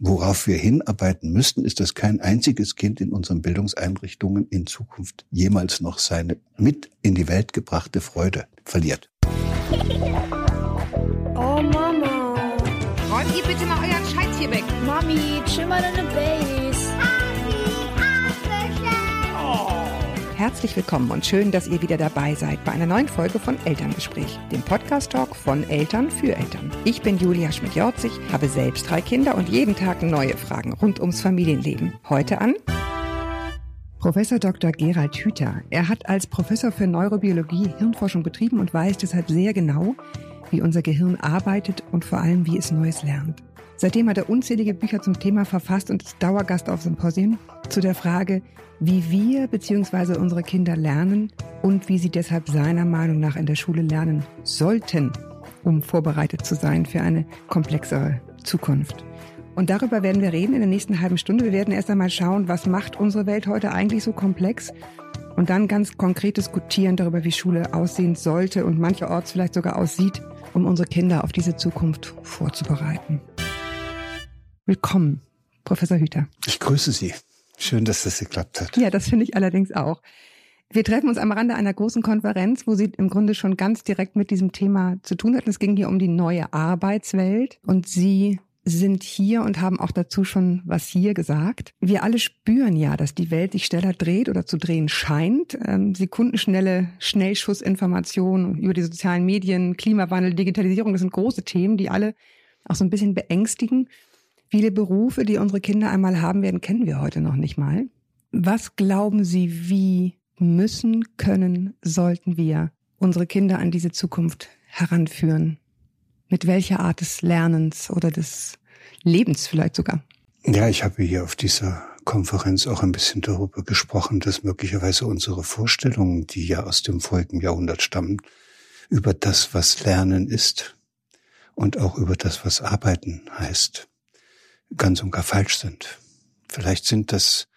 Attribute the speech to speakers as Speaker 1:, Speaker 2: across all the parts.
Speaker 1: Worauf wir hinarbeiten müssten, ist, dass kein einziges Kind in unseren Bildungseinrichtungen in Zukunft jemals noch seine mit in die Welt gebrachte Freude verliert.
Speaker 2: Oh Mama.
Speaker 3: Räumt ihr bitte mal euren Scheiß hier weg.
Speaker 2: Mami, chill mal deine Base.
Speaker 4: Herzlich willkommen und schön, dass ihr wieder dabei seid bei einer neuen Folge von Elterngespräch, dem Podcast-Talk von Eltern für Eltern. Ich bin Julia Schmidt-Jorzig, habe selbst drei Kinder und jeden Tag neue Fragen rund ums Familienleben. Heute an Professor Dr. Gerald Hüther. Er hat als Professor für Neurobiologie Hirnforschung betrieben und weiß deshalb sehr genau, wie unser Gehirn arbeitet und vor allem, wie es Neues lernt. Seitdem hat er unzählige Bücher zum Thema verfasst und ist Dauergast auf Symposien zu der Frage, wie wir bzw. unsere Kinder lernen und wie sie deshalb seiner Meinung nach in der Schule lernen sollten, um vorbereitet zu sein für eine komplexere Zukunft. Und darüber werden wir reden in der nächsten halben Stunde. Wir werden erst einmal schauen, was macht unsere Welt heute eigentlich so komplex und dann ganz konkret diskutieren darüber, wie Schule aussehen sollte und mancherorts vielleicht sogar aussieht, um unsere Kinder auf diese Zukunft vorzubereiten. Willkommen, Professor Hüter.
Speaker 1: Ich grüße Sie. Schön, dass das geklappt hat.
Speaker 4: Ja, das finde ich allerdings auch. Wir treffen uns am Rande einer großen Konferenz, wo sie im Grunde schon ganz direkt mit diesem Thema zu tun hatten. Es ging hier um die neue Arbeitswelt und Sie sind hier und haben auch dazu schon was hier gesagt. Wir alle spüren ja, dass die Welt sich schneller dreht oder zu drehen scheint. Ähm, sekundenschnelle Schnellschussinformationen über die sozialen Medien, Klimawandel, Digitalisierung, das sind große Themen, die alle auch so ein bisschen beängstigen. Viele Berufe, die unsere Kinder einmal haben werden, kennen wir heute noch nicht mal. Was glauben Sie, wie müssen, können, sollten wir unsere Kinder an diese Zukunft heranführen? Mit welcher Art des Lernens oder des Lebens vielleicht sogar?
Speaker 1: Ja, ich habe hier auf dieser Konferenz auch ein bisschen darüber gesprochen, dass möglicherweise unsere Vorstellungen, die ja aus dem vorigen Jahrhundert stammen, über das, was Lernen ist und auch über das, was Arbeiten heißt, ganz und gar falsch sind. Vielleicht sind das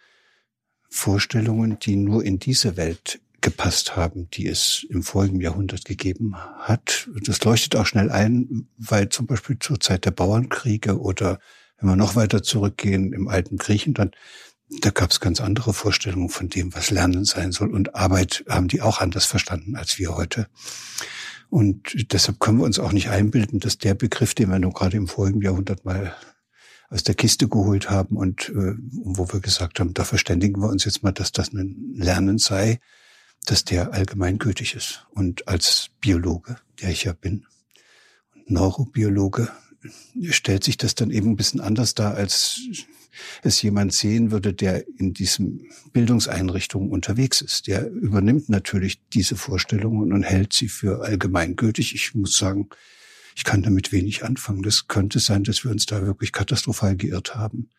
Speaker 1: Vorstellungen, die nur in diese Welt gepasst haben, die es im vorigen Jahrhundert gegeben hat. Das leuchtet auch schnell ein, weil zum Beispiel zur Zeit der Bauernkriege oder wenn wir noch weiter zurückgehen im alten Griechenland, da gab es ganz andere Vorstellungen von dem, was Lernen sein soll. Und Arbeit haben die auch anders verstanden als wir heute. Und deshalb können wir uns auch nicht einbilden, dass der Begriff, den wir nur gerade im vorigen Jahrhundert mal aus der Kiste geholt haben und äh, wo wir gesagt haben, da verständigen wir uns jetzt mal, dass das ein Lernen sei, dass der allgemeingültig ist. Und als Biologe, der ich ja bin, Neurobiologe, stellt sich das dann eben ein bisschen anders dar, als es jemand sehen würde, der in diesem Bildungseinrichtungen unterwegs ist. Der übernimmt natürlich diese Vorstellungen und hält sie für allgemeingültig. Ich muss sagen, ich kann damit wenig anfangen. Das könnte sein, dass wir uns da wirklich katastrophal geirrt haben.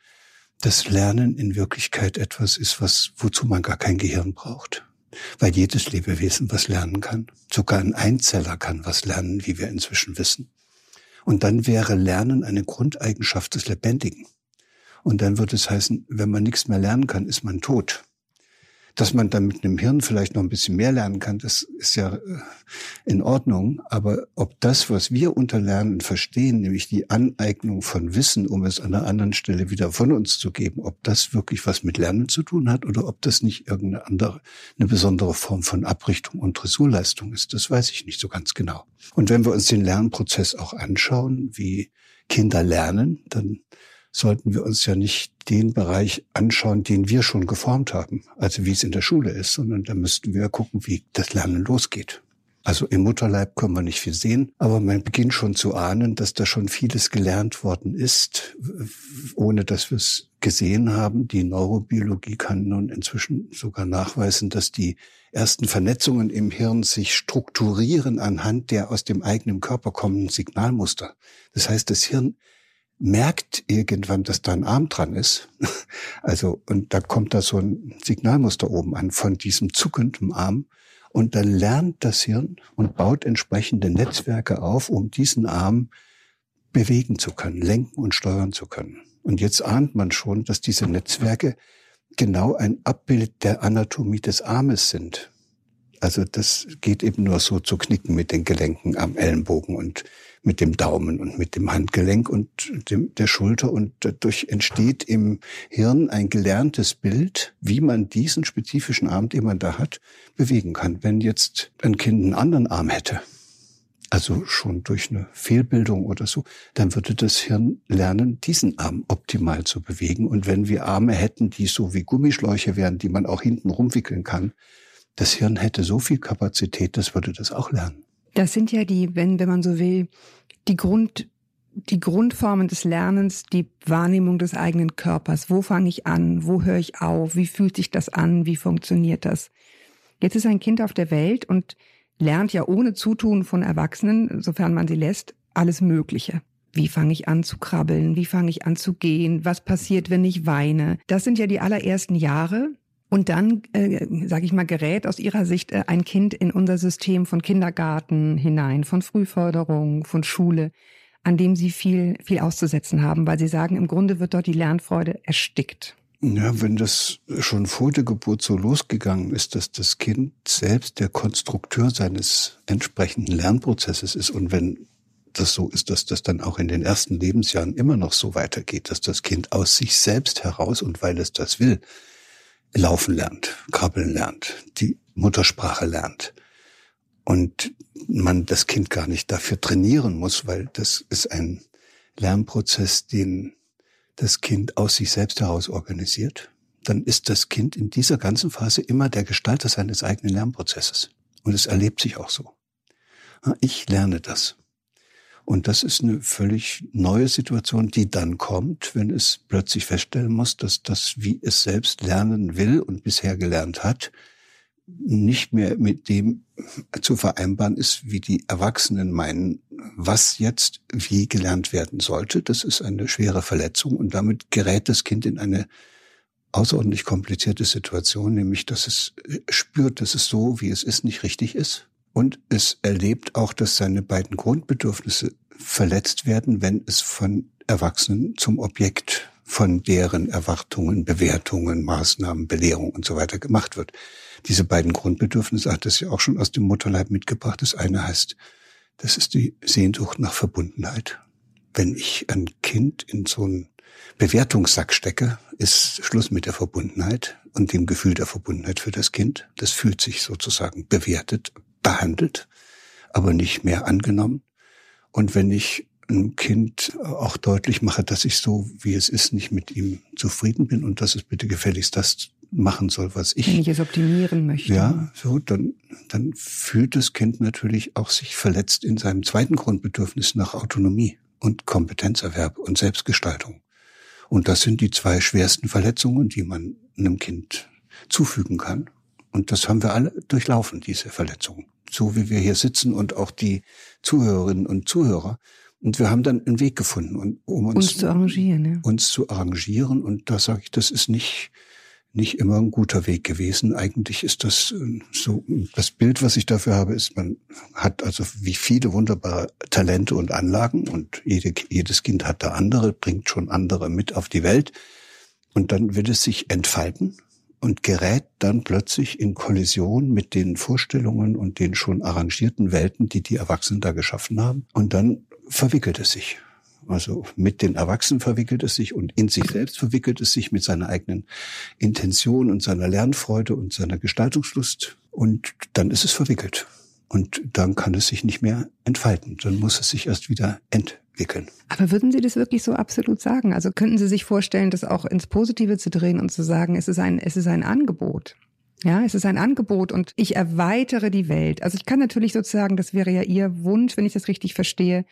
Speaker 1: Das Lernen in Wirklichkeit etwas ist, was, wozu man gar kein Gehirn braucht. Weil jedes Lebewesen was lernen kann. Sogar ein Einzeller kann was lernen, wie wir inzwischen wissen. Und dann wäre Lernen eine Grundeigenschaft des Lebendigen. Und dann würde es heißen, wenn man nichts mehr lernen kann, ist man tot. Dass man dann mit einem Hirn vielleicht noch ein bisschen mehr lernen kann, das ist ja äh, in Ordnung. Aber ob das, was wir unter Lernen verstehen, nämlich die Aneignung von Wissen, um es an einer anderen Stelle wieder von uns zu geben, ob das wirklich was mit Lernen zu tun hat oder ob das nicht irgendeine andere, eine besondere Form von Abrichtung und Dressurleistung ist, das weiß ich nicht so ganz genau. Und wenn wir uns den Lernprozess auch anschauen, wie Kinder lernen, dann sollten wir uns ja nicht den Bereich anschauen, den wir schon geformt haben, also wie es in der Schule ist, sondern da müssten wir gucken, wie das Lernen losgeht. Also im Mutterleib können wir nicht viel sehen, aber man beginnt schon zu ahnen, dass da schon vieles gelernt worden ist, ohne dass wir es gesehen haben. Die Neurobiologie kann nun inzwischen sogar nachweisen, dass die ersten Vernetzungen im Hirn sich strukturieren anhand der aus dem eigenen Körper kommenden Signalmuster. Das heißt, das Hirn merkt irgendwann, dass da ein Arm dran ist. Also, und da kommt da so ein Signalmuster oben an von diesem zuckenden Arm. Und dann lernt das Hirn und baut entsprechende Netzwerke auf, um diesen Arm bewegen zu können, lenken und steuern zu können. Und jetzt ahnt man schon, dass diese Netzwerke genau ein Abbild der Anatomie des Armes sind. Also das geht eben nur so zu knicken mit den Gelenken am Ellenbogen und mit dem Daumen und mit dem Handgelenk und dem, der Schulter und dadurch entsteht im Hirn ein gelerntes Bild, wie man diesen spezifischen Arm, den man da hat, bewegen kann. Wenn jetzt ein Kind einen anderen Arm hätte, also schon durch eine Fehlbildung oder so, dann würde das Hirn lernen, diesen Arm optimal zu bewegen. Und wenn wir Arme hätten, die so wie Gummischläuche wären, die man auch hinten rumwickeln kann, das Hirn hätte so viel Kapazität, das würde das auch lernen.
Speaker 4: Das sind ja die, wenn, wenn man so will, die Grund, die Grundformen des Lernens, die Wahrnehmung des eigenen Körpers. Wo fange ich an? Wo höre ich auf? Wie fühlt sich das an? Wie funktioniert das? Jetzt ist ein Kind auf der Welt und lernt ja ohne Zutun von Erwachsenen, sofern man sie lässt, alles Mögliche. Wie fange ich an zu krabbeln? Wie fange ich an zu gehen? Was passiert, wenn ich weine? Das sind ja die allerersten Jahre. Und dann, äh, sage ich mal, gerät aus Ihrer Sicht äh, ein Kind in unser System von Kindergarten hinein, von Frühförderung, von Schule, an dem Sie viel, viel auszusetzen haben, weil Sie sagen, im Grunde wird dort die Lernfreude erstickt.
Speaker 1: Ja, wenn das schon vor der Geburt so losgegangen ist, dass das Kind selbst der Konstrukteur seines entsprechenden Lernprozesses ist und wenn das so ist, dass das dann auch in den ersten Lebensjahren immer noch so weitergeht, dass das Kind aus sich selbst heraus und weil es das will, laufen lernt, krabbeln lernt, die Muttersprache lernt und man das Kind gar nicht dafür trainieren muss, weil das ist ein Lernprozess, den das Kind aus sich selbst heraus organisiert, dann ist das Kind in dieser ganzen Phase immer der Gestalter seines eigenen Lernprozesses. Und es erlebt sich auch so. Ich lerne das. Und das ist eine völlig neue Situation, die dann kommt, wenn es plötzlich feststellen muss, dass das, wie es selbst lernen will und bisher gelernt hat, nicht mehr mit dem zu vereinbaren ist, wie die Erwachsenen meinen, was jetzt wie gelernt werden sollte. Das ist eine schwere Verletzung und damit gerät das Kind in eine außerordentlich komplizierte Situation, nämlich dass es spürt, dass es so, wie es ist, nicht richtig ist. Und es erlebt auch, dass seine beiden Grundbedürfnisse verletzt werden, wenn es von Erwachsenen zum Objekt von deren Erwartungen, Bewertungen, Maßnahmen, Belehrung und so weiter gemacht wird. Diese beiden Grundbedürfnisse hat es ja auch schon aus dem Mutterleib mitgebracht. Das eine heißt, das ist die Sehnsucht nach Verbundenheit. Wenn ich ein Kind in so einen Bewertungssack stecke, ist Schluss mit der Verbundenheit und dem Gefühl der Verbundenheit für das Kind. Das fühlt sich sozusagen bewertet, behandelt, aber nicht mehr angenommen. Und wenn ich einem Kind auch deutlich mache, dass ich so, wie es ist, nicht mit ihm zufrieden bin und dass es bitte gefälligst das machen soll, was ich.
Speaker 4: Wenn ich es optimieren möchte.
Speaker 1: Ja, so, dann, dann fühlt das Kind natürlich auch sich verletzt in seinem zweiten Grundbedürfnis nach Autonomie und Kompetenzerwerb und Selbstgestaltung. Und das sind die zwei schwersten Verletzungen, die man einem Kind zufügen kann. Und das haben wir alle durchlaufen, diese Verletzungen. So wie wir hier sitzen und auch die Zuhörerinnen und Zuhörer. Und wir haben dann einen Weg gefunden, um uns,
Speaker 4: uns zu arrangieren. Ja.
Speaker 1: Uns zu arrangieren. Und da sage ich, das ist nicht, nicht immer ein guter Weg gewesen. Eigentlich ist das äh, so, das Bild, was ich dafür habe, ist, man hat also wie viele wunderbare Talente und Anlagen und jede, jedes Kind hat da andere, bringt schon andere mit auf die Welt. Und dann will es sich entfalten und gerät dann plötzlich in Kollision mit den Vorstellungen und den schon arrangierten Welten, die die Erwachsenen da geschaffen haben. Und dann verwickelt es sich. Also mit den Erwachsenen verwickelt es sich und in sich selbst verwickelt es sich mit seiner eigenen Intention und seiner Lernfreude und seiner Gestaltungslust. Und dann ist es verwickelt. Und dann kann es sich nicht mehr entfalten. Dann muss es sich erst wieder entwickeln.
Speaker 4: Aber würden Sie das wirklich so absolut sagen? Also könnten Sie sich vorstellen, das auch ins Positive zu drehen und zu sagen, es ist ein, es ist ein Angebot? Ja, es ist ein Angebot und ich erweitere die Welt. Also ich kann natürlich sozusagen, das wäre ja Ihr Wunsch, wenn ich das richtig verstehe,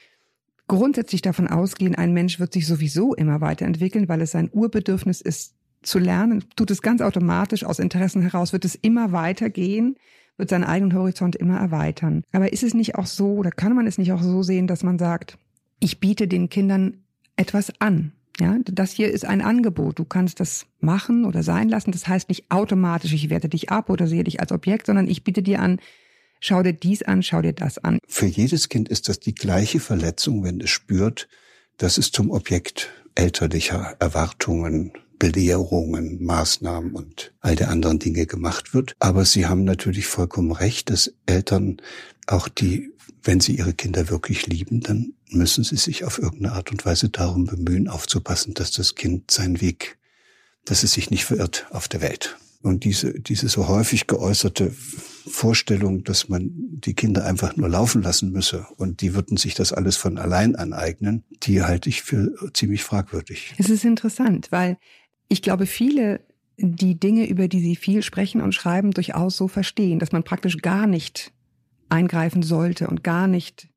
Speaker 4: grundsätzlich davon ausgehen, ein Mensch wird sich sowieso immer weiterentwickeln, weil es sein Urbedürfnis ist, zu lernen, tut es ganz automatisch aus Interessen heraus, wird es immer weitergehen, wird seinen eigenen Horizont immer erweitern. Aber ist es nicht auch so, oder kann man es nicht auch so sehen, dass man sagt, ich biete den Kindern etwas an? Ja, das hier ist ein Angebot. Du kannst das machen oder sein lassen. Das heißt nicht automatisch, ich werte dich ab oder sehe dich als Objekt, sondern ich biete dir an, schau dir dies an, schau dir das an.
Speaker 1: Für jedes Kind ist das die gleiche Verletzung, wenn es spürt, dass es zum Objekt elterlicher Erwartungen, Belehrungen, Maßnahmen und all der anderen Dinge gemacht wird. Aber Sie haben natürlich vollkommen recht, dass Eltern auch die wenn Sie Ihre Kinder wirklich lieben, dann müssen Sie sich auf irgendeine Art und Weise darum bemühen, aufzupassen, dass das Kind seinen Weg, dass es sich nicht verirrt auf der Welt. Und diese, diese so häufig geäußerte Vorstellung, dass man die Kinder einfach nur laufen lassen müsse und die würden sich das alles von allein aneignen, die halte ich für ziemlich fragwürdig.
Speaker 4: Es ist interessant, weil ich glaube, viele die Dinge, über die sie viel sprechen und schreiben, durchaus so verstehen, dass man praktisch gar nicht eingreifen sollte und gar nicht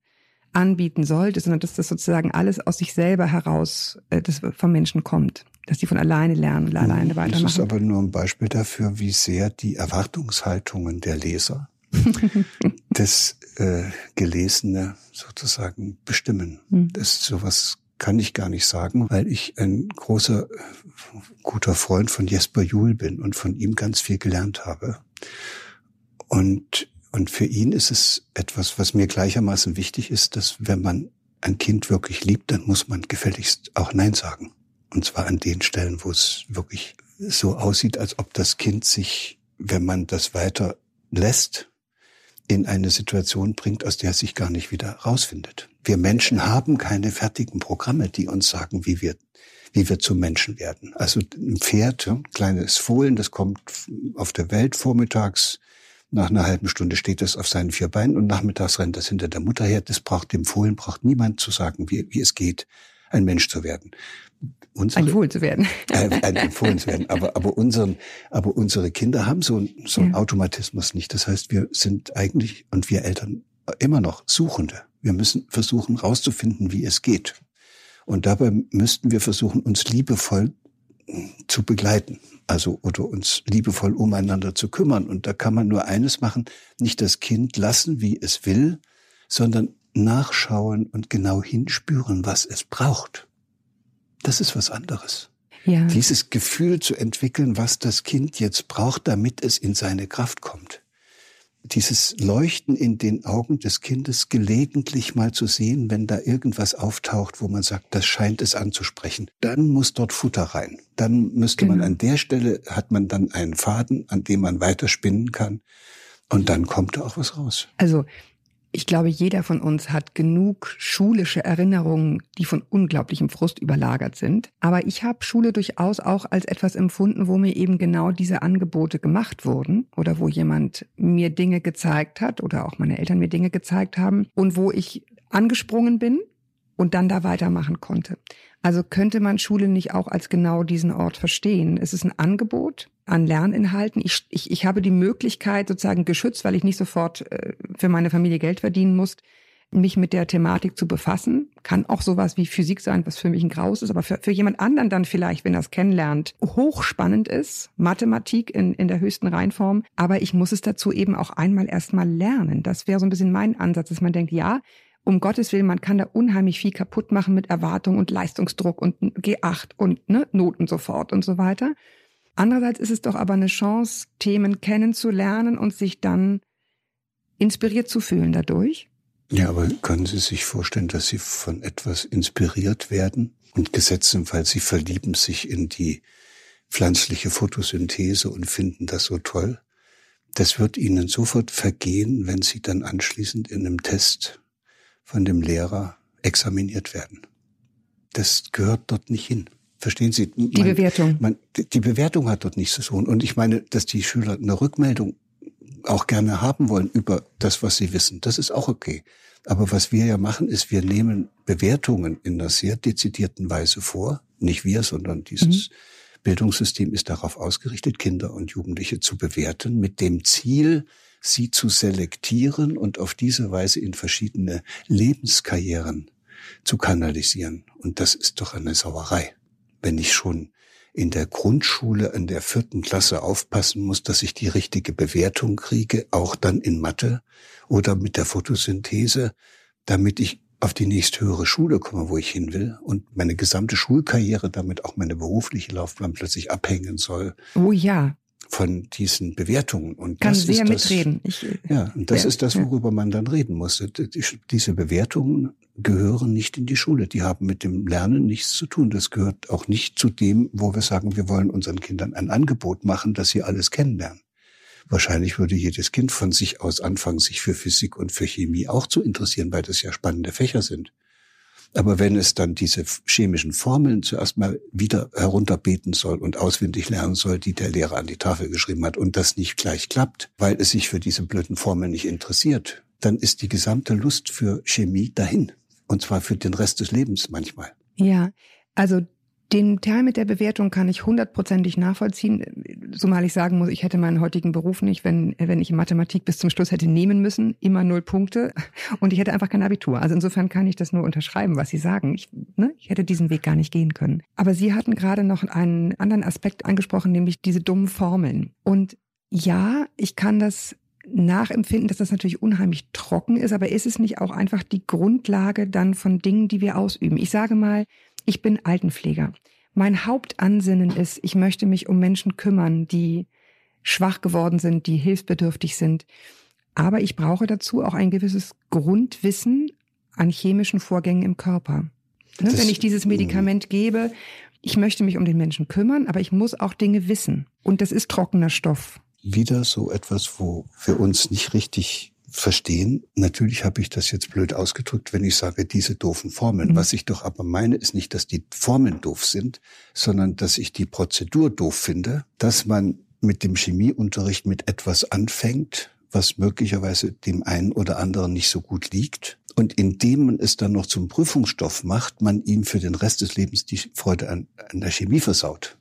Speaker 4: anbieten sollte, sondern dass das sozusagen alles aus sich selber heraus äh, das vom Menschen kommt, dass die von alleine lernen und alleine weitermachen.
Speaker 1: Das ist aber nur ein Beispiel dafür, wie sehr die Erwartungshaltungen der Leser das äh, Gelesene sozusagen bestimmen. Mhm. Das sowas kann ich gar nicht sagen, weil ich ein großer, guter Freund von Jesper Juhl bin und von ihm ganz viel gelernt habe. Und, und für ihn ist es etwas, was mir gleichermaßen wichtig ist, dass wenn man ein Kind wirklich liebt, dann muss man gefälligst auch Nein sagen. Und zwar an den Stellen, wo es wirklich so aussieht, als ob das Kind sich, wenn man das weiter lässt, in eine Situation bringt, aus der es sich gar nicht wieder rausfindet. Wir Menschen haben keine fertigen Programme, die uns sagen, wie wir, wie wir zu Menschen werden. Also ein Pferd, ein kleines Fohlen, das kommt auf der Welt vormittags. Nach einer halben Stunde steht es auf seinen vier Beinen und nachmittags rennt es hinter der Mutter her. Das braucht dem Fohlen, braucht niemand zu sagen, wie, wie es geht, ein Mensch zu werden
Speaker 4: unsere, ein Fohlen zu werden.
Speaker 1: Äh, ein Fohlen zu werden. Aber, aber, unseren, aber unsere Kinder haben so, so einen ja. Automatismus nicht. Das heißt, wir sind eigentlich und wir Eltern immer noch Suchende. Wir müssen versuchen rauszufinden, wie es geht. Und dabei müssten wir versuchen, uns liebevoll zu begleiten. Also, oder uns liebevoll umeinander zu kümmern. Und da kann man nur eines machen, nicht das Kind lassen, wie es will, sondern nachschauen und genau hinspüren, was es braucht. Das ist was anderes. Ja. Dieses Gefühl zu entwickeln, was das Kind jetzt braucht, damit es in seine Kraft kommt. Dieses Leuchten in den Augen des Kindes gelegentlich mal zu sehen, wenn da irgendwas auftaucht, wo man sagt, das scheint es anzusprechen. Dann muss dort Futter rein. Dann müsste genau. man an der Stelle, hat man dann einen Faden, an dem man weiter spinnen kann. Und dann kommt da auch was raus.
Speaker 4: Also ich glaube, jeder von uns hat genug schulische Erinnerungen, die von unglaublichem Frust überlagert sind. Aber ich habe Schule durchaus auch als etwas empfunden, wo mir eben genau diese Angebote gemacht wurden oder wo jemand mir Dinge gezeigt hat oder auch meine Eltern mir Dinge gezeigt haben und wo ich angesprungen bin und dann da weitermachen konnte. Also könnte man Schule nicht auch als genau diesen Ort verstehen? Es ist ein Angebot an Lerninhalten. Ich, ich, ich habe die Möglichkeit, sozusagen geschützt, weil ich nicht sofort äh, für meine Familie Geld verdienen muss, mich mit der Thematik zu befassen. Kann auch sowas wie Physik sein, was für mich ein Graus ist, aber für, für jemand anderen dann vielleicht, wenn er es kennenlernt, hochspannend ist. Mathematik in, in der höchsten Reinform. Aber ich muss es dazu eben auch einmal erstmal lernen. Das wäre so ein bisschen mein Ansatz, dass man denkt, ja, um Gottes Willen, man kann da unheimlich viel kaputt machen mit Erwartung und Leistungsdruck und G8 und ne, Noten sofort und so weiter. Andererseits ist es doch aber eine Chance, Themen kennenzulernen und sich dann inspiriert zu fühlen dadurch.
Speaker 1: Ja, aber können Sie sich vorstellen, dass Sie von etwas inspiriert werden und gesetzenfalls Sie verlieben sich in die pflanzliche Photosynthese und finden das so toll? Das wird Ihnen sofort vergehen, wenn Sie dann anschließend in einem Test von dem Lehrer examiniert werden. Das gehört dort nicht hin. Verstehen Sie?
Speaker 4: Man, die Bewertung.
Speaker 1: Man, die Bewertung hat dort nichts zu tun. Und ich meine, dass die Schüler eine Rückmeldung auch gerne haben wollen über das, was sie wissen. Das ist auch okay. Aber was wir ja machen, ist, wir nehmen Bewertungen in einer sehr dezidierten Weise vor. Nicht wir, sondern dieses mhm. Bildungssystem ist darauf ausgerichtet, Kinder und Jugendliche zu bewerten mit dem Ziel, sie zu selektieren und auf diese Weise in verschiedene Lebenskarrieren zu kanalisieren. Und das ist doch eine Sauerei. Wenn ich schon in der Grundschule in der vierten Klasse aufpassen muss, dass ich die richtige Bewertung kriege, auch dann in Mathe oder mit der Photosynthese, damit ich auf die nächsthöhere Schule komme, wo ich hin will und meine gesamte Schulkarriere, damit auch meine berufliche Laufbahn plötzlich abhängen soll.
Speaker 4: Oh ja
Speaker 1: von diesen Bewertungen. Und
Speaker 4: Kann
Speaker 1: das
Speaker 4: sehr
Speaker 1: ist
Speaker 4: mitreden.
Speaker 1: Das, ich, ja, und das ja, ist das, worüber ja. man dann reden muss. Diese Bewertungen gehören nicht in die Schule. Die haben mit dem Lernen nichts zu tun. Das gehört auch nicht zu dem, wo wir sagen, wir wollen unseren Kindern ein Angebot machen, dass sie alles kennenlernen. Wahrscheinlich würde jedes Kind von sich aus anfangen, sich für Physik und für Chemie auch zu interessieren, weil das ja spannende Fächer sind. Aber wenn es dann diese chemischen Formeln zuerst mal wieder herunterbeten soll und auswendig lernen soll, die der Lehrer an die Tafel geschrieben hat und das nicht gleich klappt, weil es sich für diese blöden Formeln nicht interessiert, dann ist die gesamte Lust für Chemie dahin. Und zwar für den Rest des Lebens manchmal.
Speaker 4: Ja, also den Teil mit der Bewertung kann ich hundertprozentig nachvollziehen, zumal ich sagen muss, ich hätte meinen heutigen Beruf nicht, wenn, wenn ich Mathematik bis zum Schluss hätte nehmen müssen, immer null Punkte und ich hätte einfach kein Abitur. Also insofern kann ich das nur unterschreiben, was Sie sagen. Ich, ne, ich hätte diesen Weg gar nicht gehen können. Aber Sie hatten gerade noch einen anderen Aspekt angesprochen, nämlich diese dummen Formeln. Und ja, ich kann das nachempfinden, dass das natürlich unheimlich trocken ist, aber ist es nicht auch einfach die Grundlage dann von Dingen, die wir ausüben? Ich sage mal, ich bin Altenpfleger. Mein Hauptansinnen ist, ich möchte mich um Menschen kümmern, die schwach geworden sind, die hilfsbedürftig sind. Aber ich brauche dazu auch ein gewisses Grundwissen an chemischen Vorgängen im Körper. Ne, wenn ich dieses Medikament gebe, ich möchte mich um den Menschen kümmern, aber ich muss auch Dinge wissen. Und das ist trockener Stoff.
Speaker 1: Wieder so etwas, wo wir uns nicht richtig verstehen. Natürlich habe ich das jetzt blöd ausgedrückt, wenn ich sage, diese doofen Formeln. Mhm. Was ich doch aber meine, ist nicht, dass die Formeln doof sind, sondern dass ich die Prozedur doof finde, dass man mit dem Chemieunterricht mit etwas anfängt, was möglicherweise dem einen oder anderen nicht so gut liegt. Und indem man es dann noch zum Prüfungsstoff macht, man ihm für den Rest des Lebens die Freude an, an der Chemie versaut.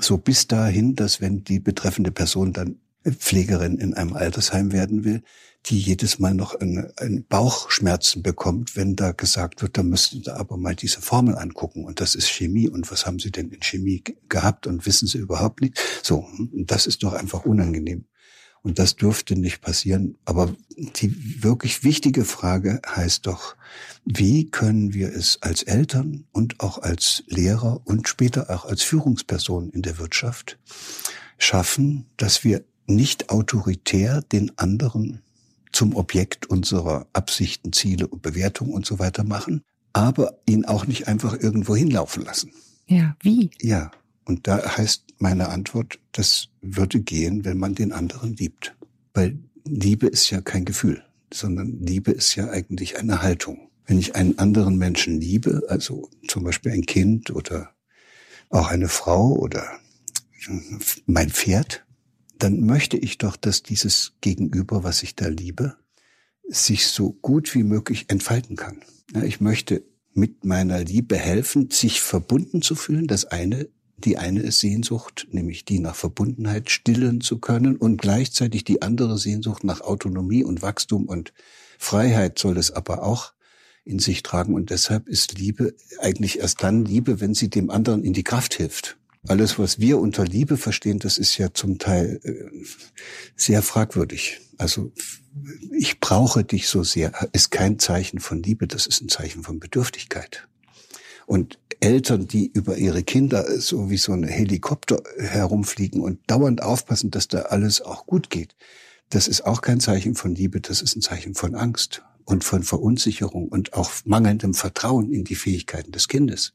Speaker 1: So bis dahin, dass wenn die betreffende Person dann Pflegerin in einem Altersheim werden will, die jedes Mal noch eine, eine Bauchschmerzen bekommt, wenn da gesagt wird, da müssten Sie aber mal diese Formel angucken und das ist Chemie und was haben Sie denn in Chemie gehabt und wissen Sie überhaupt nicht? So, das ist doch einfach unangenehm. Und das dürfte nicht passieren. Aber die wirklich wichtige Frage heißt doch, wie können wir es als Eltern und auch als Lehrer und später auch als Führungsperson in der Wirtschaft schaffen, dass wir nicht autoritär den anderen zum Objekt unserer Absichten, Ziele und Bewertungen und so weiter machen, aber ihn auch nicht einfach irgendwo hinlaufen lassen.
Speaker 4: Ja, wie?
Speaker 1: Ja, und da heißt meine Antwort, das würde gehen, wenn man den anderen liebt. Weil Liebe ist ja kein Gefühl, sondern Liebe ist ja eigentlich eine Haltung. Wenn ich einen anderen Menschen liebe, also zum Beispiel ein Kind oder auch eine Frau oder mein Pferd, dann möchte ich doch, dass dieses Gegenüber, was ich da liebe, sich so gut wie möglich entfalten kann. Ich möchte mit meiner Liebe helfen, sich verbunden zu fühlen. Das eine, die eine Sehnsucht, nämlich die nach Verbundenheit stillen zu können und gleichzeitig die andere Sehnsucht nach Autonomie und Wachstum und Freiheit soll es aber auch in sich tragen. Und deshalb ist Liebe eigentlich erst dann Liebe, wenn sie dem anderen in die Kraft hilft. Alles, was wir unter Liebe verstehen, das ist ja zum Teil äh, sehr fragwürdig. Also ich brauche dich so sehr, ist kein Zeichen von Liebe, das ist ein Zeichen von Bedürftigkeit. Und Eltern, die über ihre Kinder so wie so ein Helikopter herumfliegen und dauernd aufpassen, dass da alles auch gut geht, das ist auch kein Zeichen von Liebe, das ist ein Zeichen von Angst und von Verunsicherung und auch mangelndem Vertrauen in die Fähigkeiten des Kindes.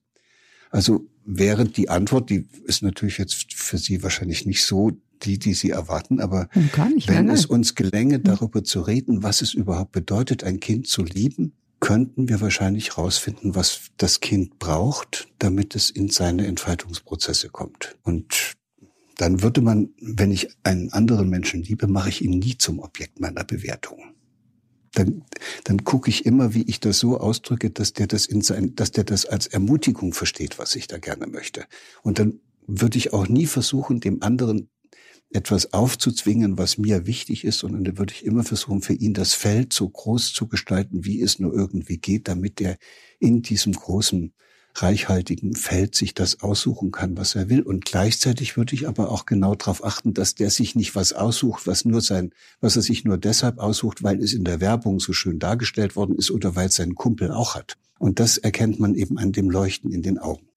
Speaker 1: Also wäre die Antwort, die ist natürlich jetzt für Sie wahrscheinlich nicht so die, die Sie erwarten, aber
Speaker 4: nicht,
Speaker 1: wenn
Speaker 4: nein,
Speaker 1: es uns gelänge, hm. darüber zu reden, was es überhaupt bedeutet, ein Kind zu lieben, könnten wir wahrscheinlich herausfinden, was das Kind braucht, damit es in seine Entfaltungsprozesse kommt. Und dann würde man, wenn ich einen anderen Menschen liebe, mache ich ihn nie zum Objekt meiner Bewertung dann, dann gucke ich immer, wie ich das so ausdrücke, dass der das in sein, dass der das als Ermutigung versteht, was ich da gerne möchte. Und dann würde ich auch nie versuchen, dem anderen etwas aufzuzwingen, was mir wichtig ist, sondern dann würde ich immer versuchen, für ihn das Feld so groß zu gestalten, wie es nur irgendwie geht, damit er in diesem großen reichhaltigen Feld sich das aussuchen kann, was er will. Und gleichzeitig würde ich aber auch genau darauf achten, dass der sich nicht was aussucht, was nur sein, was er sich nur deshalb aussucht, weil es in der Werbung so schön dargestellt worden ist oder weil es sein Kumpel auch hat. Und das erkennt man eben an dem Leuchten in den Augen.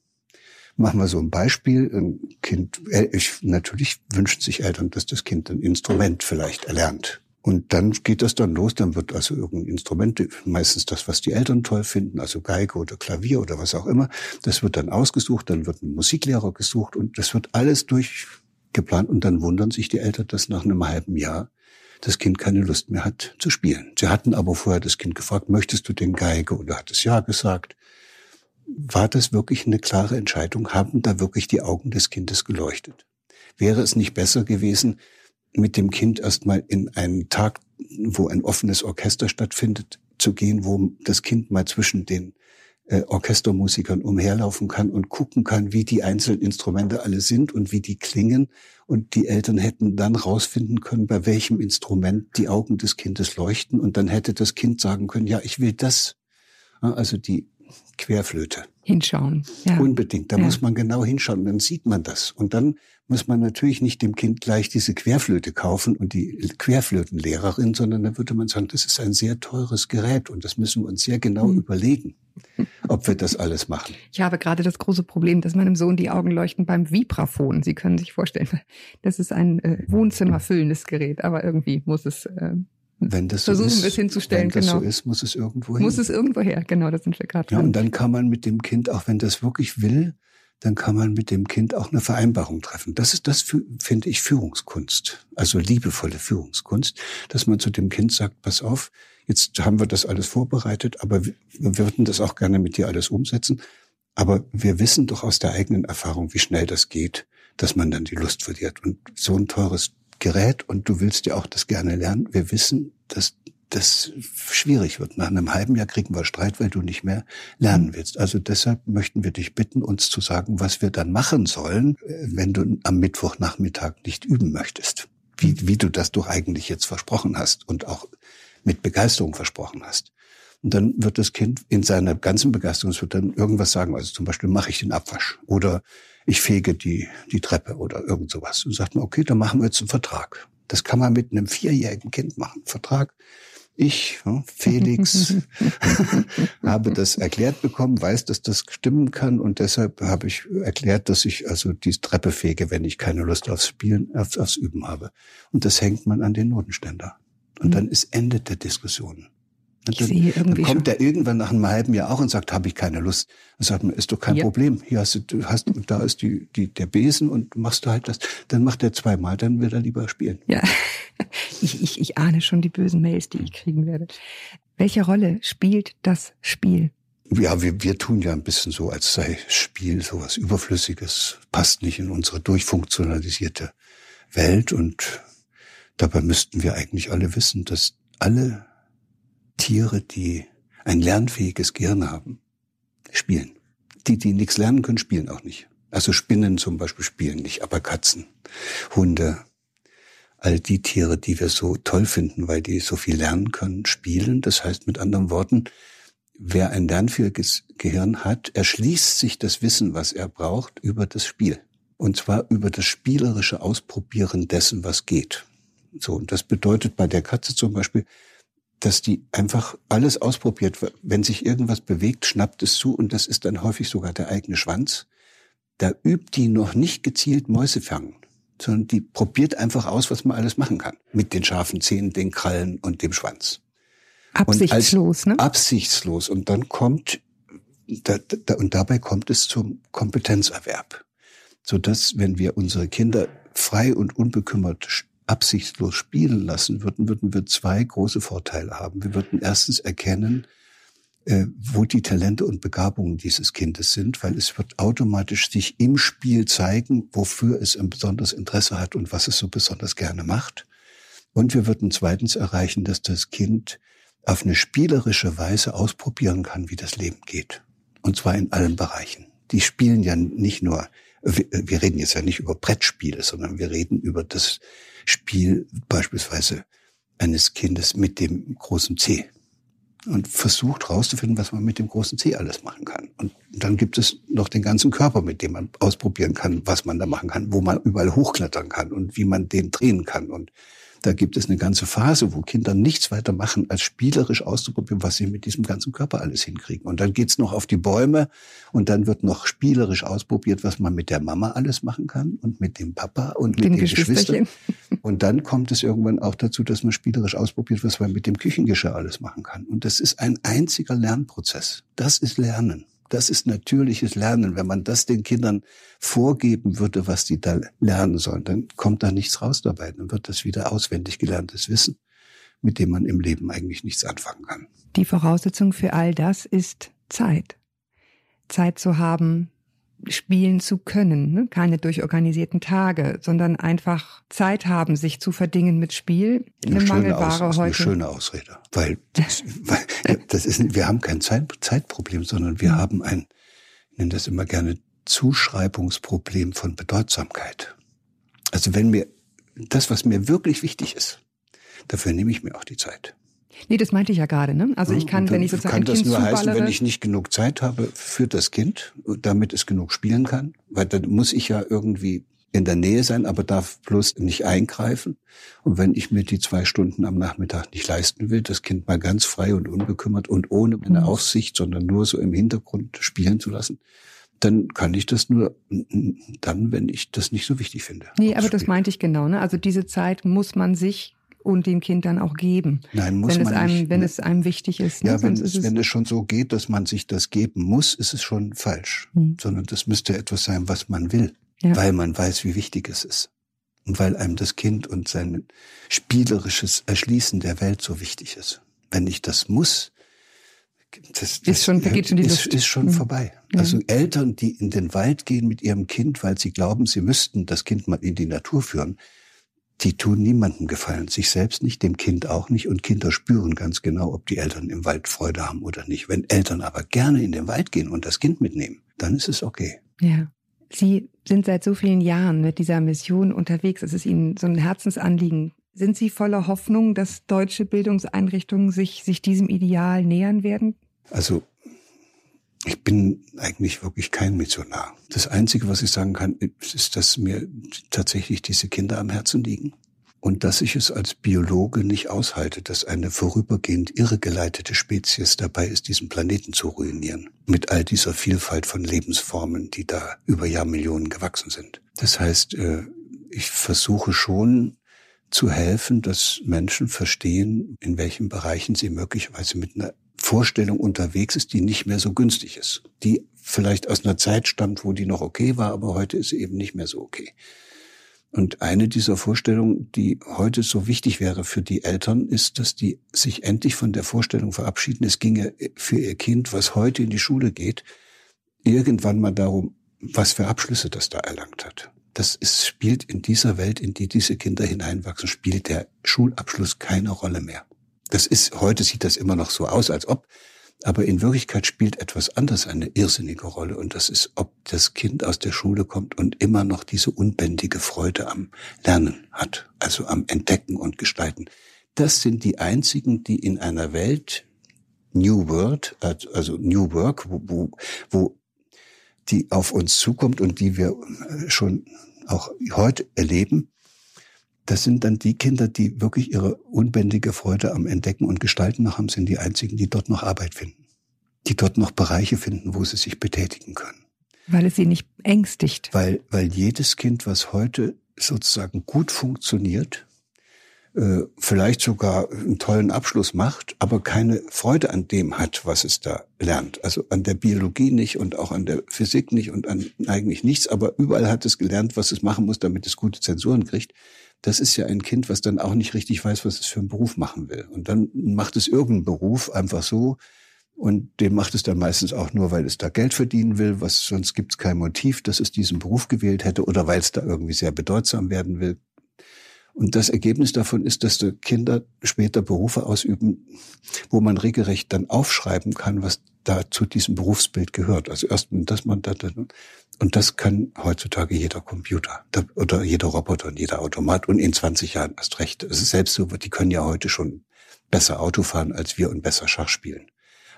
Speaker 1: Machen wir so ein Beispiel. Ein Kind, äh, ich, natürlich wünschen sich Eltern, dass das Kind ein Instrument vielleicht erlernt. Und dann geht das dann los, dann wird also irgendein Instrument, meistens das, was die Eltern toll finden, also Geige oder Klavier oder was auch immer, das wird dann ausgesucht, dann wird ein Musiklehrer gesucht und das wird alles durch, geplant und dann wundern sich die Eltern, dass nach einem halben Jahr das Kind keine Lust mehr hat zu spielen. Sie hatten aber vorher das Kind gefragt, möchtest du den Geige? Und er hat es ja gesagt. War das wirklich eine klare Entscheidung? Haben da wirklich die Augen des Kindes geleuchtet? Wäre es nicht besser gewesen, mit dem Kind erstmal in einen Tag, wo ein offenes Orchester stattfindet, zu gehen, wo das Kind mal zwischen den äh, Orchestermusikern umherlaufen kann und gucken kann, wie die einzelnen Instrumente alle sind und wie die klingen. Und die Eltern hätten dann rausfinden können, bei welchem Instrument die Augen des Kindes leuchten. Und dann hätte das Kind sagen können, ja, ich will das. Also die Querflöte.
Speaker 4: Hinschauen.
Speaker 1: Ja. Unbedingt. Da ja. muss man genau hinschauen. Dann sieht man das. Und dann muss man natürlich nicht dem Kind gleich diese Querflöte kaufen und die Querflötenlehrerin, sondern dann würde man sagen, das ist ein sehr teures Gerät und das müssen wir uns sehr genau mhm. überlegen, ob wir das alles machen.
Speaker 4: Ich habe gerade das große Problem, dass meinem Sohn die Augen leuchten beim Vibraphon. Sie können sich vorstellen, das ist ein äh, Wohnzimmer füllendes Gerät, aber irgendwie muss es äh,
Speaker 1: wenn das
Speaker 4: Versuchen
Speaker 1: so ist,
Speaker 4: wir es hinzustellen,
Speaker 1: wenn das
Speaker 4: genau.
Speaker 1: so ist, muss es irgendwo hin.
Speaker 4: Muss es irgendwo her, genau, da sind wir gerade
Speaker 1: Ja, und dann kann man mit dem Kind, auch wenn das wirklich will, dann kann man mit dem Kind auch eine Vereinbarung treffen. Das ist das, finde ich, Führungskunst. Also liebevolle Führungskunst, dass man zu dem Kind sagt, pass auf, jetzt haben wir das alles vorbereitet, aber wir würden das auch gerne mit dir alles umsetzen. Aber wir wissen doch aus der eigenen Erfahrung, wie schnell das geht, dass man dann die Lust verliert. Und so ein teures Gerät und du willst ja auch das gerne lernen. Wir wissen, dass das schwierig wird. Nach einem halben Jahr kriegen wir Streit, weil du nicht mehr lernen willst. Also deshalb möchten wir dich bitten, uns zu sagen, was wir dann machen sollen, wenn du am Mittwochnachmittag nicht üben möchtest. Wie, wie du das doch eigentlich jetzt versprochen hast und auch mit Begeisterung versprochen hast. Und dann wird das Kind in seiner ganzen Begeisterung, es wird dann irgendwas sagen, also zum Beispiel mache ich den Abwasch oder ich fege die, die Treppe oder irgend sowas. Und sagt man, okay, dann machen wir jetzt einen Vertrag. Das kann man mit einem vierjährigen Kind machen. Vertrag. Ich, Felix, habe das erklärt bekommen, weiß, dass das stimmen kann und deshalb habe ich erklärt, dass ich also die Treppe fege, wenn ich keine Lust aufs Spielen, aufs, aufs Üben habe. Und das hängt man an den Notenständer. Und mhm. dann ist Ende der Diskussion.
Speaker 4: Ich dann, sehe irgendwie
Speaker 1: dann kommt er irgendwann nach einem halben Jahr auch und sagt, habe ich keine Lust. Dann sagt man, ist doch kein ja. Problem. Hier hast du, du hast, da ist die, die, der Besen und machst du halt das. Dann macht er zweimal, dann wird er lieber spielen.
Speaker 4: Ja, ich, ich, ich ahne schon die bösen Mails, die ich kriegen werde. Welche Rolle spielt das Spiel?
Speaker 1: Ja, wir, wir tun ja ein bisschen so, als sei Spiel sowas Überflüssiges, passt nicht in unsere durchfunktionalisierte Welt und dabei müssten wir eigentlich alle wissen, dass alle Tiere, die ein lernfähiges Gehirn haben, spielen. Die, die nichts lernen können, spielen auch nicht. Also Spinnen zum Beispiel spielen nicht, aber Katzen, Hunde, all die Tiere, die wir so toll finden, weil die so viel lernen können, spielen. Das heißt mit anderen Worten, wer ein lernfähiges Gehirn hat, erschließt sich das Wissen, was er braucht, über das Spiel. Und zwar über das spielerische Ausprobieren dessen, was geht. So, und das bedeutet bei der Katze zum Beispiel, dass die einfach alles ausprobiert. Wenn sich irgendwas bewegt, schnappt es zu und das ist dann häufig sogar der eigene Schwanz. Da übt die noch nicht gezielt Mäuse fangen, sondern die probiert einfach aus, was man alles machen kann. Mit den scharfen Zähnen, den Krallen und dem Schwanz.
Speaker 4: Absichtslos, ne?
Speaker 1: Absichtslos. Und dann kommt, da, da, und dabei kommt es zum Kompetenzerwerb. Sodass, wenn wir unsere Kinder frei und unbekümmert absichtslos spielen lassen würden, würden wir zwei große Vorteile haben. Wir würden erstens erkennen, äh, wo die Talente und Begabungen dieses Kindes sind, weil es wird automatisch sich im Spiel zeigen, wofür es ein besonderes Interesse hat und was es so besonders gerne macht. Und wir würden zweitens erreichen, dass das Kind auf eine spielerische Weise ausprobieren kann, wie das Leben geht. Und zwar in allen Bereichen. Die spielen ja nicht nur, wir reden jetzt ja nicht über Brettspiele, sondern wir reden über das Spiel beispielsweise eines Kindes mit dem großen C und versucht herauszufinden, was man mit dem großen C alles machen kann. Und dann gibt es noch den ganzen Körper, mit dem man ausprobieren kann, was man da machen kann, wo man überall hochklettern kann und wie man den drehen kann und da gibt es eine ganze Phase, wo Kinder nichts weiter machen, als spielerisch auszuprobieren, was sie mit diesem ganzen Körper alles hinkriegen. Und dann geht's noch auf die Bäume und dann wird noch spielerisch ausprobiert, was man mit der Mama alles machen kann und mit dem Papa und mit den, den Geschwistern. Und dann kommt es irgendwann auch dazu, dass man spielerisch ausprobiert, was man mit dem Küchengeschirr alles machen kann. Und das ist ein einziger Lernprozess. Das ist Lernen. Das ist natürliches Lernen. Wenn man das den Kindern vorgeben würde, was die da lernen sollen, dann kommt da nichts raus dabei. Dann wird das wieder auswendig gelerntes Wissen, mit dem man im Leben eigentlich nichts anfangen kann.
Speaker 4: Die Voraussetzung für all das ist Zeit. Zeit zu haben, spielen zu können, ne? keine durchorganisierten Tage, sondern einfach Zeit haben, sich zu verdingen mit Spiel. Eine,
Speaker 1: Eine schöne
Speaker 4: Mangelware
Speaker 1: Aus,
Speaker 4: heute.
Speaker 1: Eine schöne Ausrede. Weil, das, weil das ist, wir haben kein Zeit, Zeitproblem, sondern wir haben ein, ich nenne das immer gerne Zuschreibungsproblem von Bedeutsamkeit. Also wenn mir das, was mir wirklich wichtig ist, dafür nehme ich mir auch die Zeit.
Speaker 4: Nee, das meinte ich ja gerade. Ne? Also ich kann,
Speaker 1: Und
Speaker 4: wenn ich sozusagen
Speaker 1: kann das
Speaker 4: Kind
Speaker 1: nur heißen, wenn ich nicht genug Zeit habe für das Kind, damit es genug spielen kann, weil dann muss ich ja irgendwie in der Nähe sein, aber darf bloß nicht eingreifen. Und wenn ich mir die zwei Stunden am Nachmittag nicht leisten will, das Kind mal ganz frei und unbekümmert und ohne meine
Speaker 4: Mhm.
Speaker 1: Aufsicht, sondern nur so im Hintergrund spielen zu lassen, dann kann ich das nur dann, wenn ich das nicht so wichtig finde.
Speaker 4: Nee, aber das meinte ich genau. Ne? Also diese Zeit muss man sich und dem Kind dann auch geben,
Speaker 1: Nein, muss
Speaker 4: wenn es
Speaker 1: man
Speaker 4: einem,
Speaker 1: nicht.
Speaker 4: wenn es einem wichtig ist. Ne?
Speaker 1: Ja, wenn es,
Speaker 4: ist
Speaker 1: wenn es schon so geht, dass man sich das geben muss, ist es schon falsch.
Speaker 4: Hm.
Speaker 1: Sondern das müsste etwas sein, was man will,
Speaker 4: Ja.
Speaker 1: weil man weiß, wie wichtig es ist. Und weil einem das Kind und sein spielerisches Erschließen der Welt so wichtig ist. Wenn ich das muss, das, das
Speaker 4: Ist schon- vergeht schon die
Speaker 1: ist,
Speaker 4: Lust.
Speaker 1: ist schon
Speaker 4: Mhm.
Speaker 1: vorbei.
Speaker 4: Ja.
Speaker 1: Also Eltern, die in den Wald gehen mit ihrem Kind, weil sie glauben, sie müssten das Kind mal in die Natur führen, die tun niemandem gefallen, sich selbst nicht, dem Kind auch nicht. Und Kinder spüren ganz genau, ob die Eltern im Wald Freude haben oder nicht. Wenn Eltern aber gerne in den Wald gehen und das Kind mitnehmen, dann ist es okay.
Speaker 4: Ja. Sie sind seit so vielen Jahren mit dieser Mission unterwegs. Es ist Ihnen so ein Herzensanliegen. Sind Sie voller Hoffnung, dass deutsche Bildungseinrichtungen sich, sich diesem Ideal nähern werden?
Speaker 1: Also ich bin eigentlich wirklich kein Missionar. Das Einzige, was ich sagen kann, ist, dass mir tatsächlich diese Kinder am Herzen liegen. Und dass ich es als Biologe nicht aushalte, dass eine vorübergehend irregeleitete Spezies dabei ist, diesen Planeten zu ruinieren. Mit all dieser Vielfalt von Lebensformen, die da über Jahrmillionen gewachsen sind. Das heißt, äh, ich versuche schon zu helfen, dass Menschen verstehen, in welchen Bereichen sie möglicherweise mit einer Vorstellung unterwegs ist, die nicht mehr so günstig ist. Die vielleicht aus einer Zeit stammt, wo die noch okay war, aber heute ist sie eben nicht mehr so okay. Und eine dieser Vorstellungen, die heute so wichtig wäre für die Eltern, ist, dass die sich endlich von der Vorstellung verabschieden, es ginge für ihr Kind, was heute in die Schule geht, irgendwann mal darum, was für Abschlüsse das da erlangt hat. Das ist, spielt in dieser Welt, in die diese Kinder hineinwachsen, spielt der Schulabschluss keine Rolle mehr. Das ist, heute sieht das immer noch so aus, als ob, aber in Wirklichkeit spielt etwas anderes eine irrsinnige Rolle und das ist, ob das Kind aus der Schule kommt und immer noch diese unbändige Freude am Lernen hat, also am Entdecken und Gestalten. Das sind die einzigen, die in einer Welt New World, also New Work, wo, wo, wo die auf uns zukommt und die wir schon auch heute erleben, das sind dann die Kinder, die wirklich ihre unbändige Freude am Entdecken und Gestalten noch haben, sind die einzigen, die dort noch Arbeit finden. Die dort noch Bereiche finden, wo sie sich betätigen können.
Speaker 4: Weil es sie nicht ängstigt.
Speaker 1: Weil, weil jedes Kind, was heute sozusagen gut funktioniert, äh, vielleicht sogar einen tollen Abschluss macht, aber keine Freude an dem hat, was es da lernt. Also an der Biologie nicht und auch an der Physik nicht und an eigentlich nichts, aber überall hat es gelernt, was es machen muss, damit es gute Zensuren kriegt. Das ist ja ein Kind, was dann auch nicht richtig weiß, was es für einen Beruf machen will. Und dann macht es irgendeinen Beruf einfach so, und den macht es dann meistens auch nur, weil es da Geld verdienen will, was sonst gibt es kein Motiv, dass es diesen Beruf gewählt hätte oder weil es da irgendwie sehr bedeutsam werden will. Und das Ergebnis davon ist, dass die Kinder später Berufe ausüben, wo man regelrecht dann aufschreiben kann, was da zu diesem Berufsbild gehört. Also erst das man da, und das kann heutzutage jeder Computer oder jeder Roboter und jeder Automat und in 20 Jahren erst recht. Es ist selbst so, die können ja heute schon besser Auto fahren als wir und besser Schach spielen.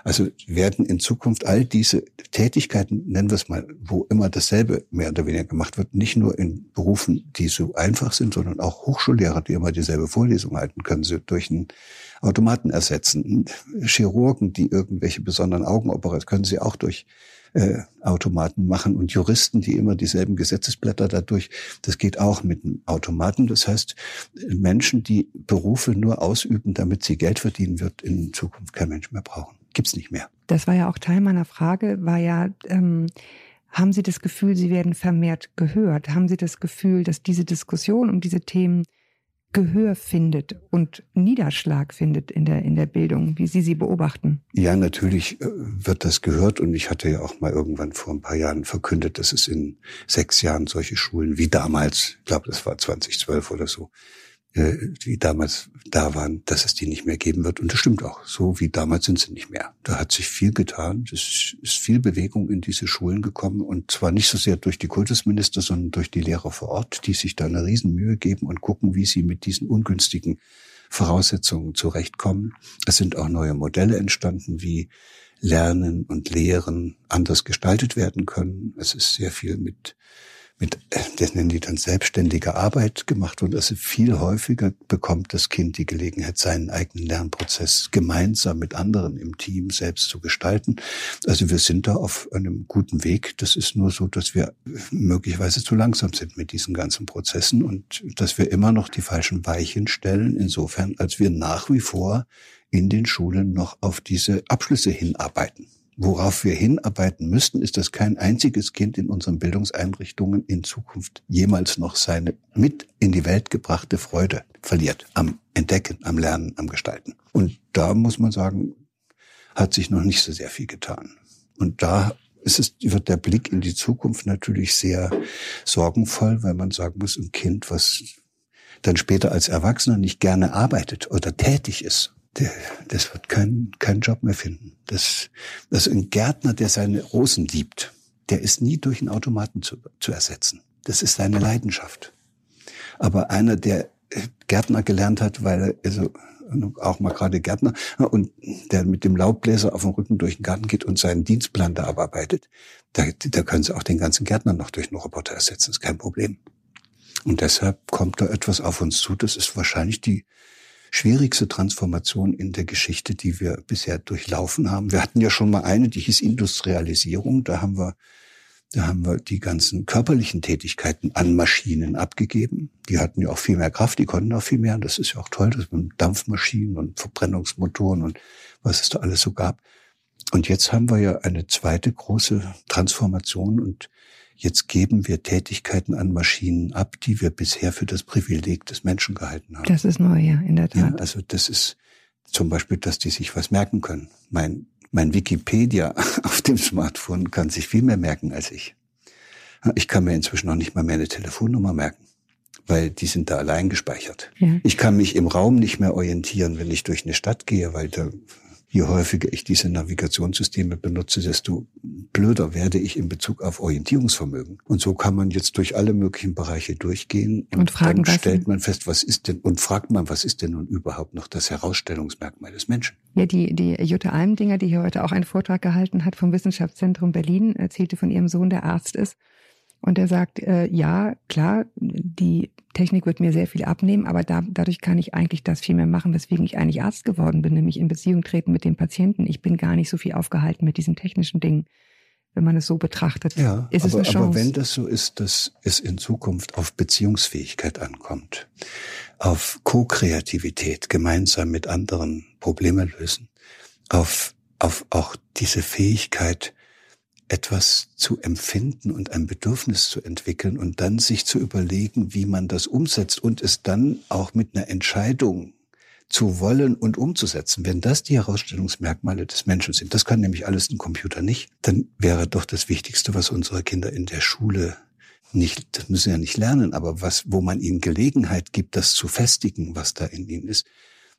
Speaker 1: Also werden in Zukunft all diese Tätigkeiten, nennen wir es mal, wo immer dasselbe mehr oder weniger gemacht wird, nicht nur in Berufen, die so einfach sind, sondern auch Hochschullehrer, die immer dieselbe Vorlesung halten, können sie durch einen Automaten ersetzen. Chirurgen, die irgendwelche besonderen Augenoperationen, können sie auch durch äh, Automaten machen und Juristen, die immer dieselben Gesetzesblätter dadurch, das geht auch mit einem Automaten. Das heißt, Menschen, die Berufe nur ausüben, damit sie Geld verdienen, wird in Zukunft kein Mensch mehr brauchen. gibt's nicht mehr.
Speaker 4: Das war ja auch Teil meiner Frage, war ja, ähm, haben Sie das Gefühl, Sie werden vermehrt gehört? Haben Sie das Gefühl, dass diese Diskussion um diese Themen Gehör findet und Niederschlag findet in der, in der Bildung, wie Sie sie beobachten?
Speaker 1: Ja, natürlich äh, wird das gehört und ich hatte ja auch mal irgendwann vor ein paar Jahren verkündet, dass es in sechs Jahren solche Schulen wie damals, ich glaube, das war 2012 oder so, die damals da waren, dass es die nicht mehr geben wird. Und das stimmt auch. So wie damals sind sie nicht mehr. Da hat sich viel getan. Es ist viel Bewegung in diese Schulen gekommen. Und zwar nicht so sehr durch die Kultusminister, sondern durch die Lehrer vor Ort, die sich da eine Riesenmühe geben und gucken, wie sie mit diesen ungünstigen Voraussetzungen zurechtkommen. Es sind auch neue Modelle entstanden, wie Lernen und Lehren anders gestaltet werden können. Es ist sehr viel mit mit, das nennen die dann selbstständige Arbeit gemacht und also viel häufiger bekommt das Kind die Gelegenheit, seinen eigenen Lernprozess gemeinsam mit anderen im Team selbst zu gestalten. Also wir sind da auf einem guten Weg. Das ist nur so, dass wir möglicherweise zu langsam sind mit diesen ganzen Prozessen und dass wir immer noch die falschen Weichen stellen, insofern als wir nach wie vor in den Schulen noch auf diese Abschlüsse hinarbeiten. Worauf wir hinarbeiten müssten, ist, dass kein einziges Kind in unseren Bildungseinrichtungen in Zukunft jemals noch seine mit in die Welt gebrachte Freude verliert am Entdecken, am Lernen, am Gestalten. Und da muss man sagen, hat sich noch nicht so sehr viel getan. Und da ist es, wird der Blick in die Zukunft natürlich sehr sorgenvoll, weil man sagen muss, ein Kind, was dann später als Erwachsener nicht gerne arbeitet oder tätig ist, das wird keinen kein Job mehr finden. Das, das ein Gärtner, der seine Rosen liebt, der ist nie durch einen Automaten zu, zu ersetzen. Das ist seine Leidenschaft. Aber einer, der Gärtner gelernt hat, weil er also auch mal gerade Gärtner und der mit dem Laubbläser auf dem Rücken durch den Garten geht und seinen Dienstplan da abarbeitet, da, da können sie auch den ganzen Gärtner noch durch einen Roboter ersetzen, ist kein Problem. Und deshalb kommt da etwas auf uns zu. Das ist wahrscheinlich die schwierigste Transformation in der Geschichte, die wir bisher durchlaufen haben. Wir hatten ja schon mal eine, die hieß Industrialisierung. Da haben wir da haben wir die ganzen körperlichen Tätigkeiten an Maschinen abgegeben. Die hatten ja auch viel mehr Kraft, die konnten auch viel mehr. Das ist ja auch toll, dass man Dampfmaschinen und Verbrennungsmotoren und was es da alles so gab. Und jetzt haben wir ja eine zweite große Transformation und Jetzt geben wir Tätigkeiten an Maschinen ab, die wir bisher für das Privileg des Menschen gehalten haben.
Speaker 4: Das ist neu, ja, in der Tat. Ja,
Speaker 1: also das ist zum Beispiel, dass die sich was merken können. Mein, mein Wikipedia auf dem Smartphone kann sich viel mehr merken als ich. Ich kann mir inzwischen noch nicht mal mehr eine Telefonnummer merken, weil die sind da allein gespeichert. Ja. Ich kann mich im Raum nicht mehr orientieren, wenn ich durch eine Stadt gehe, weil da je häufiger ich diese Navigationssysteme benutze, desto blöder werde ich in Bezug auf Orientierungsvermögen. Und so kann man jetzt durch alle möglichen Bereiche durchgehen und, und fragen, dann stellt man fest, was ist denn, und fragt man, was ist denn nun überhaupt noch das Herausstellungsmerkmal des Menschen?
Speaker 4: Ja, die, die Jutta Almdinger, die hier heute auch einen Vortrag gehalten hat vom Wissenschaftszentrum Berlin, erzählte von ihrem Sohn, der Arzt ist. Und er sagt, äh, ja, klar, die Technik wird mir sehr viel abnehmen, aber da, dadurch kann ich eigentlich das viel mehr machen, weswegen ich eigentlich Arzt geworden bin, nämlich in Beziehung treten mit dem Patienten. Ich bin gar nicht so viel aufgehalten mit diesen technischen Dingen. Wenn man es so betrachtet,
Speaker 1: ja, ist aber, es eine Chance. Aber wenn das so ist, dass es in Zukunft auf Beziehungsfähigkeit ankommt, auf Co-Kreativität, gemeinsam mit anderen Probleme lösen, auf, auf auch diese Fähigkeit, etwas zu empfinden und ein Bedürfnis zu entwickeln und dann sich zu überlegen, wie man das umsetzt und es dann auch mit einer Entscheidung zu wollen und umzusetzen. Wenn das die Herausstellungsmerkmale des Menschen sind, das kann nämlich alles ein Computer nicht, dann wäre doch das Wichtigste, was unsere Kinder in der Schule nicht, das müssen ja nicht lernen, aber was, wo man ihnen Gelegenheit gibt, das zu festigen, was da in ihnen ist,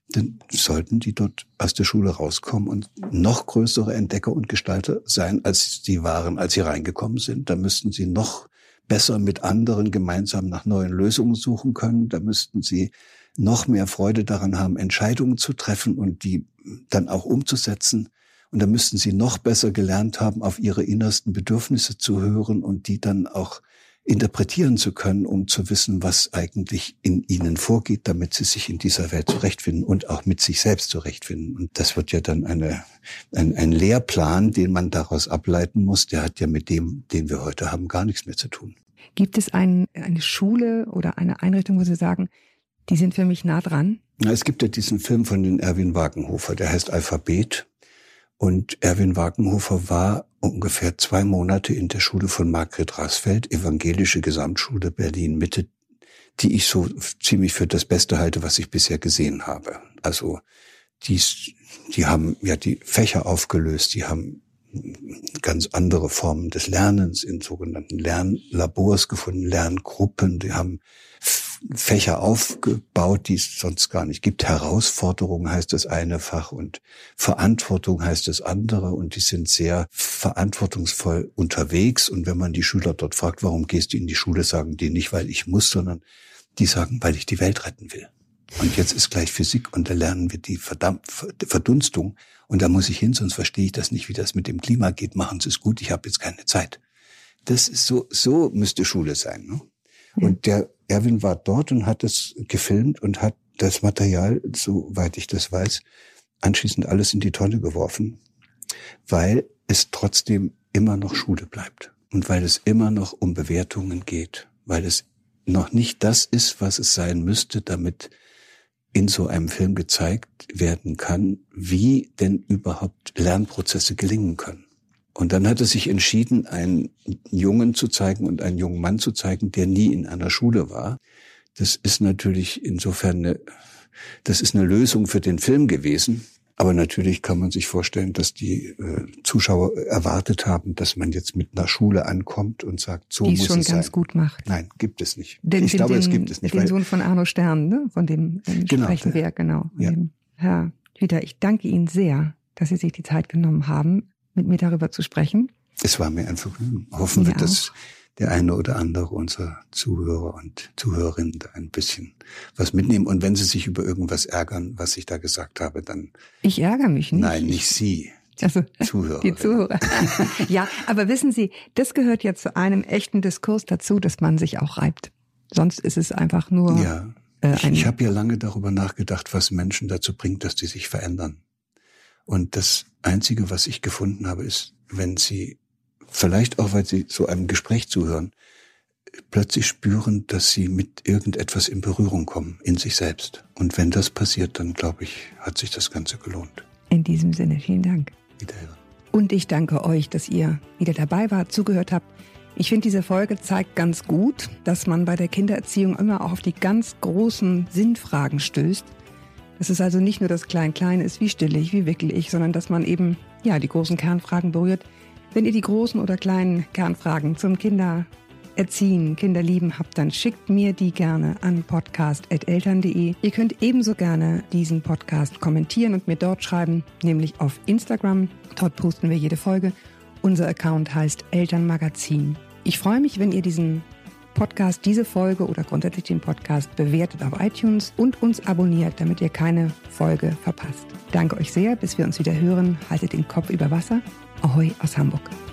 Speaker 1: dann sollten die dort aus der Schule rauskommen und noch größere Entdecker und Gestalter sein, als sie waren, als sie reingekommen sind. Da müssten sie noch besser mit anderen gemeinsam nach neuen Lösungen suchen können. Da müssten sie noch mehr Freude daran haben, Entscheidungen zu treffen und die dann auch umzusetzen. Und da müssten sie noch besser gelernt haben, auf ihre innersten Bedürfnisse zu hören und die dann auch interpretieren zu können, um zu wissen, was eigentlich in ihnen vorgeht, damit sie sich in dieser Welt zurechtfinden und auch mit sich selbst zurechtfinden. Und das wird ja dann eine, ein, ein Lehrplan, den man daraus ableiten muss, der hat ja mit dem, den wir heute haben, gar nichts mehr zu tun.
Speaker 4: Gibt es ein, eine Schule oder eine Einrichtung, wo Sie sagen, die sind für mich nah dran?
Speaker 1: Es gibt ja diesen Film von den Erwin Wagenhofer, der heißt Alphabet. Und Erwin Wagenhofer war ungefähr zwei Monate in der Schule von Margret Rasfeld, Evangelische Gesamtschule Berlin Mitte, die ich so ziemlich für das Beste halte, was ich bisher gesehen habe. Also die, die haben ja die Fächer aufgelöst, die haben ganz andere Formen des Lernens in sogenannten Lernlabors gefunden, Lerngruppen, die haben Fächer aufgebaut, die es sonst gar nicht gibt. Herausforderung heißt das eine Fach und Verantwortung heißt das andere und die sind sehr verantwortungsvoll unterwegs. Und wenn man die Schüler dort fragt, warum gehst du in die Schule, sagen die nicht, weil ich muss, sondern die sagen, weil ich die Welt retten will. Und jetzt ist gleich Physik und da lernen wir die Verdunstung. Und da muss ich hin, sonst verstehe ich das nicht, wie das mit dem Klima geht. Machen Sie es gut, ich habe jetzt keine Zeit. Das ist so, so müsste Schule sein. Ne? Und der Erwin war dort und hat es gefilmt und hat das Material, soweit ich das weiß, anschließend alles in die Tonne geworfen, weil es trotzdem immer noch Schule bleibt und weil es immer noch um Bewertungen geht, weil es noch nicht das ist, was es sein müsste, damit in so einem Film gezeigt werden kann, wie denn überhaupt Lernprozesse gelingen können. Und dann hat er sich entschieden, einen Jungen zu zeigen und einen jungen Mann zu zeigen, der nie in einer Schule war. Das ist natürlich insofern eine, das ist eine Lösung für den Film gewesen. Aber natürlich kann man sich vorstellen, dass die äh, Zuschauer erwartet haben, dass man jetzt mit einer Schule ankommt und sagt, so
Speaker 4: die
Speaker 1: muss
Speaker 4: schon
Speaker 1: es
Speaker 4: ganz
Speaker 1: sein.
Speaker 4: gut macht.
Speaker 1: Nein, gibt es nicht.
Speaker 4: Den,
Speaker 1: ich
Speaker 4: den,
Speaker 1: glaube,
Speaker 4: den,
Speaker 1: es gibt es nicht.
Speaker 4: Den Sohn von Arno Stern, ne? von dem, dem
Speaker 1: Genau,
Speaker 4: sprechen wir, genau.
Speaker 1: ja.
Speaker 4: Dem. Herr Hüter, ich danke Ihnen sehr, dass Sie sich die Zeit genommen haben, mit mir darüber zu sprechen.
Speaker 1: Es war mir ein Vergnügen. Hoffen wir, dass der eine oder andere unserer Zuhörer und Zuhörerinnen da ein bisschen was mitnehmen. Und wenn sie sich über irgendwas ärgern, was ich da gesagt habe, dann
Speaker 4: Ich ärgere mich nicht.
Speaker 1: nein, nicht Sie,
Speaker 4: Also,
Speaker 1: Zuhörer.
Speaker 4: die Zuhörer. ja, aber wissen Sie, das gehört ja zu einem echten Diskurs dazu, dass man sich auch reibt. Sonst ist es einfach nur
Speaker 1: Ja.
Speaker 4: äh,
Speaker 1: Ich, ich habe ja lange darüber nachgedacht, was Menschen dazu bringt, dass die sich verändern. Und das Einzige, was ich gefunden habe, ist, wenn sie, vielleicht auch, weil sie so einem Gespräch zuhören, plötzlich spüren, dass sie mit irgendetwas in Berührung kommen, in sich selbst. Und wenn das passiert, dann glaube ich, hat sich das Ganze gelohnt.
Speaker 4: in diesem Sinne. Vielen Dank.
Speaker 1: Wiederhören.
Speaker 4: Und ich danke euch, dass ihr wieder dabei wart, zugehört habt. Ich finde, diese Folge zeigt ganz gut, dass man bei der Kindererziehung immer auch auf die ganz großen Sinnfragen stößt. Dass es also nicht nur das Klein-Klein ist, wie stille ich, wie wickel ich, sondern dass man eben, ja, die großen Kernfragen berührt. Wenn ihr die großen oder kleinen Kernfragen zum Kindererziehen, Kinderlieben habt, dann schickt mir die gerne an podcast.eltern.de. Ihr könnt ebenso gerne diesen Podcast kommentieren und mir dort schreiben, nämlich auf Instagram. Dort posten wir jede Folge. Unser Account heißt Elternmagazin. Ich freue mich, wenn ihr diesen Podcast, diese Folge oder grundsätzlich den Podcast bewertet auf iTunes und uns abonniert, damit ihr keine Folge verpasst. Danke euch sehr, bis wir uns wieder hören. Haltet den Kopf über Wasser. ahoj a Sambok.